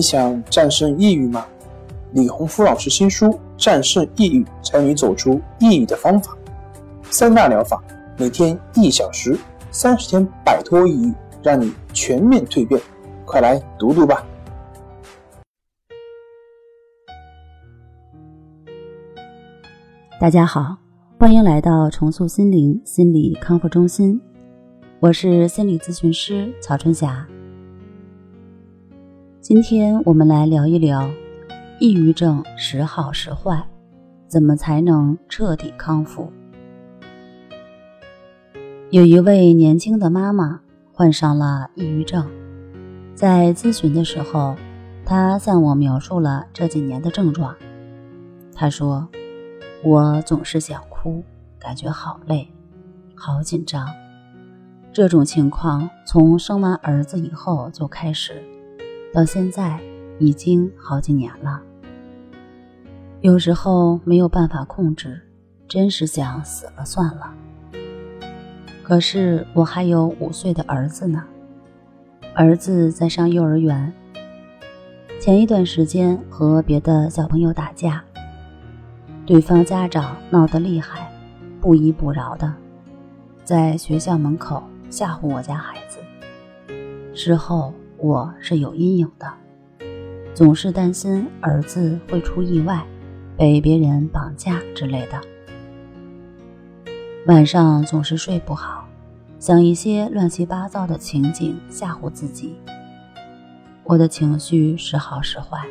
你想战胜抑郁吗？李洪福老师新书《战胜抑郁，教你走出抑郁的方法》，三大疗法，每天一小时，三十天摆脱抑郁，让你全面蜕变。快来读读吧！大家好，欢迎来到重塑心灵心理康复中心，我是心理咨询师曹春霞。今天我们来聊一聊，抑郁症时好时坏，怎么才能彻底康复？有一位年轻的妈妈患上了抑郁症，在咨询的时候，她向我描述了这几年的症状。她说：“我总是想哭，感觉好累，好紧张。这种情况从生完儿子以后就开始。”到现在已经好几年了，有时候没有办法控制，真是想死了算了。可是我还有五岁的儿子呢，儿子在上幼儿园。前一段时间和别的小朋友打架，对方家长闹得厉害，不依不饶的，在学校门口吓唬我家孩子。事后。我是有阴影的，总是担心儿子会出意外，被别人绑架之类的。晚上总是睡不好，想一些乱七八糟的情景吓唬自己。我的情绪时好时坏，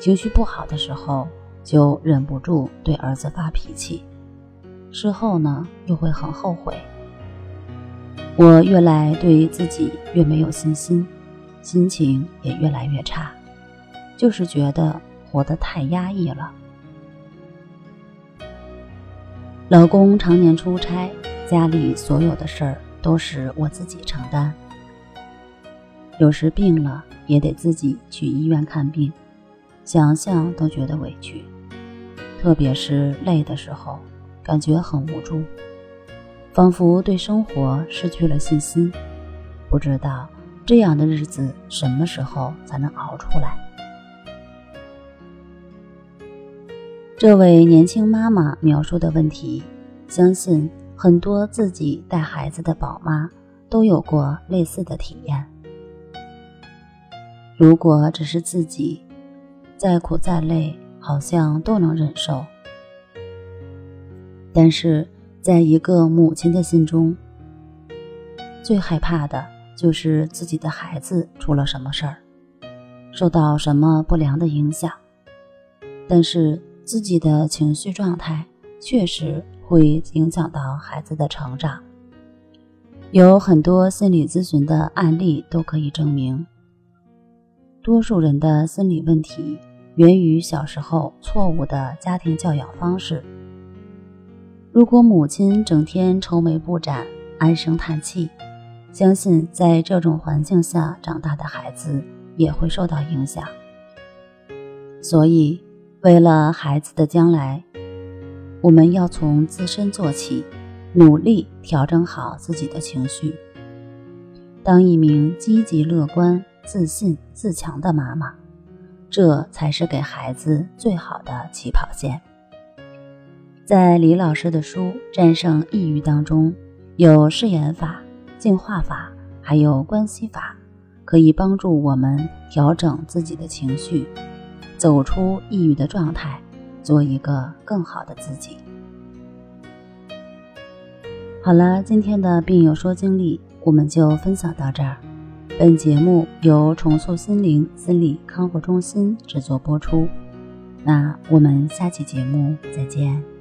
情绪不好的时候就忍不住对儿子发脾气，事后呢又会很后悔。我越来对自己越没有信心。心情也越来越差，就是觉得活得太压抑了。老公常年出差，家里所有的事儿都是我自己承担。有时病了也得自己去医院看病，想想都觉得委屈。特别是累的时候，感觉很无助，仿佛对生活失去了信心，不知道。这样的日子什么时候才能熬出来？这位年轻妈妈描述的问题，相信很多自己带孩子的宝妈都有过类似的体验。如果只是自己，再苦再累，好像都能忍受；但是在一个母亲的心中，最害怕的。就是自己的孩子出了什么事儿，受到什么不良的影响，但是自己的情绪状态确实会影响到孩子的成长。有很多心理咨询的案例都可以证明，多数人的心理问题源于小时候错误的家庭教养方式。如果母亲整天愁眉不展、唉声叹气，相信在这种环境下长大的孩子也会受到影响，所以为了孩子的将来，我们要从自身做起，努力调整好自己的情绪，当一名积极乐观、自信自强的妈妈，这才是给孩子最好的起跑线。在李老师的书《战胜抑郁》当中，有誓言法。净化法还有关系法，可以帮助我们调整自己的情绪，走出抑郁的状态，做一个更好的自己。好了，今天的病友说经历我们就分享到这儿。本节目由重塑心灵心理康复中心制作播出。那我们下期节目再见。